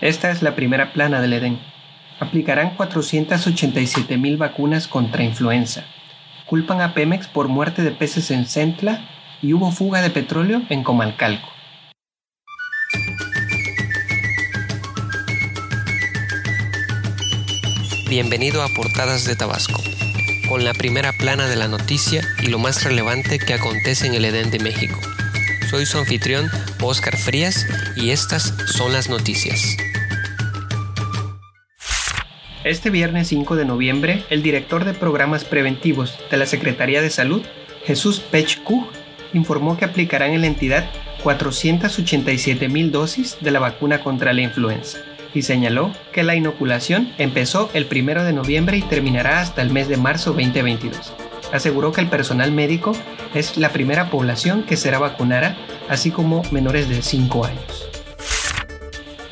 Esta es la primera plana del Edén. Aplicarán 487 mil vacunas contra influenza. Culpan a Pemex por muerte de peces en Centla y hubo fuga de petróleo en Comalcalco. Bienvenido a Portadas de Tabasco, con la primera plana de la noticia y lo más relevante que acontece en el Edén de México. Soy su anfitrión, Oscar Frías, y estas son las noticias. Este viernes 5 de noviembre, el director de programas preventivos de la Secretaría de Salud, Jesús Pechkuch, informó que aplicarán en la entidad 487 mil dosis de la vacuna contra la influenza y señaló que la inoculación empezó el 1 de noviembre y terminará hasta el mes de marzo 2022. Aseguró que el personal médico es la primera población que será vacunada, así como menores de 5 años.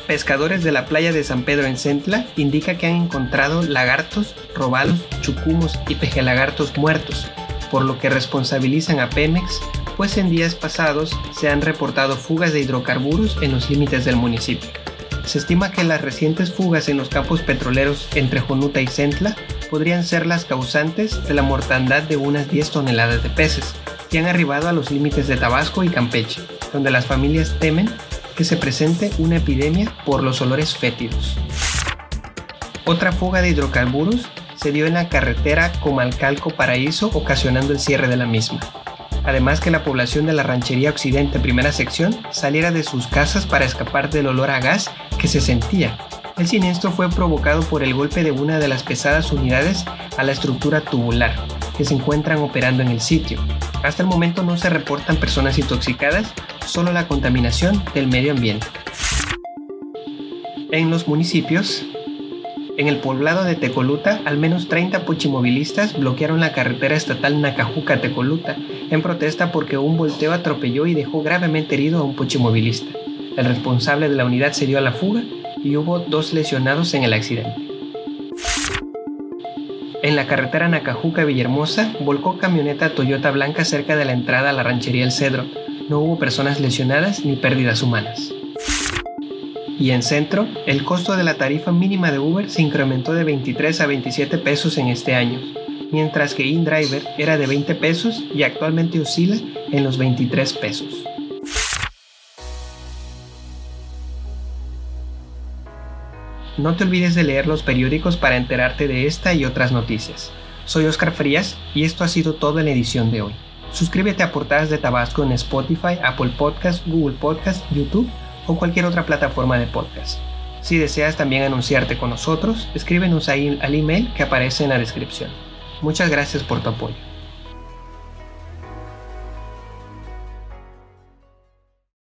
Pescadores de la playa de San Pedro en Centla indica que han encontrado lagartos, robalos, chucumos y pejelagartos muertos, por lo que responsabilizan a Pemex, pues en días pasados se han reportado fugas de hidrocarburos en los límites del municipio. Se estima que las recientes fugas en los campos petroleros entre Jonuta y Centla podrían ser las causantes de la mortandad de unas 10 toneladas de peces, han arribado a los límites de Tabasco y Campeche, donde las familias temen que se presente una epidemia por los olores fétidos. Otra fuga de hidrocarburos se dio en la carretera Comalcalco Paraíso ocasionando el cierre de la misma. Además que la población de la ranchería Occidente primera sección saliera de sus casas para escapar del olor a gas que se sentía. El siniestro fue provocado por el golpe de una de las pesadas unidades a la estructura tubular que se encuentran operando en el sitio. Hasta el momento no se reportan personas intoxicadas, solo la contaminación del medio ambiente. En los municipios, en el poblado de Tecoluta, al menos 30 pochimovilistas bloquearon la carretera estatal Nacajuca-Tecoluta en protesta porque un volteo atropelló y dejó gravemente herido a un pochimovilista. El responsable de la unidad se dio a la fuga y hubo dos lesionados en el accidente. En la carretera Nacajuca-Villahermosa, volcó camioneta Toyota blanca cerca de la entrada a la ranchería El Cedro. No hubo personas lesionadas ni pérdidas humanas. Y en centro, el costo de la tarifa mínima de Uber se incrementó de 23 a 27 pesos en este año, mientras que InDriver era de 20 pesos y actualmente oscila en los 23 pesos. No te olvides de leer los periódicos para enterarte de esta y otras noticias. Soy Oscar Frías y esto ha sido todo en la edición de hoy. Suscríbete a Portadas de Tabasco en Spotify, Apple Podcast, Google Podcast, YouTube o cualquier otra plataforma de podcast. Si deseas también anunciarte con nosotros, escríbenos ahí al email que aparece en la descripción. Muchas gracias por tu apoyo.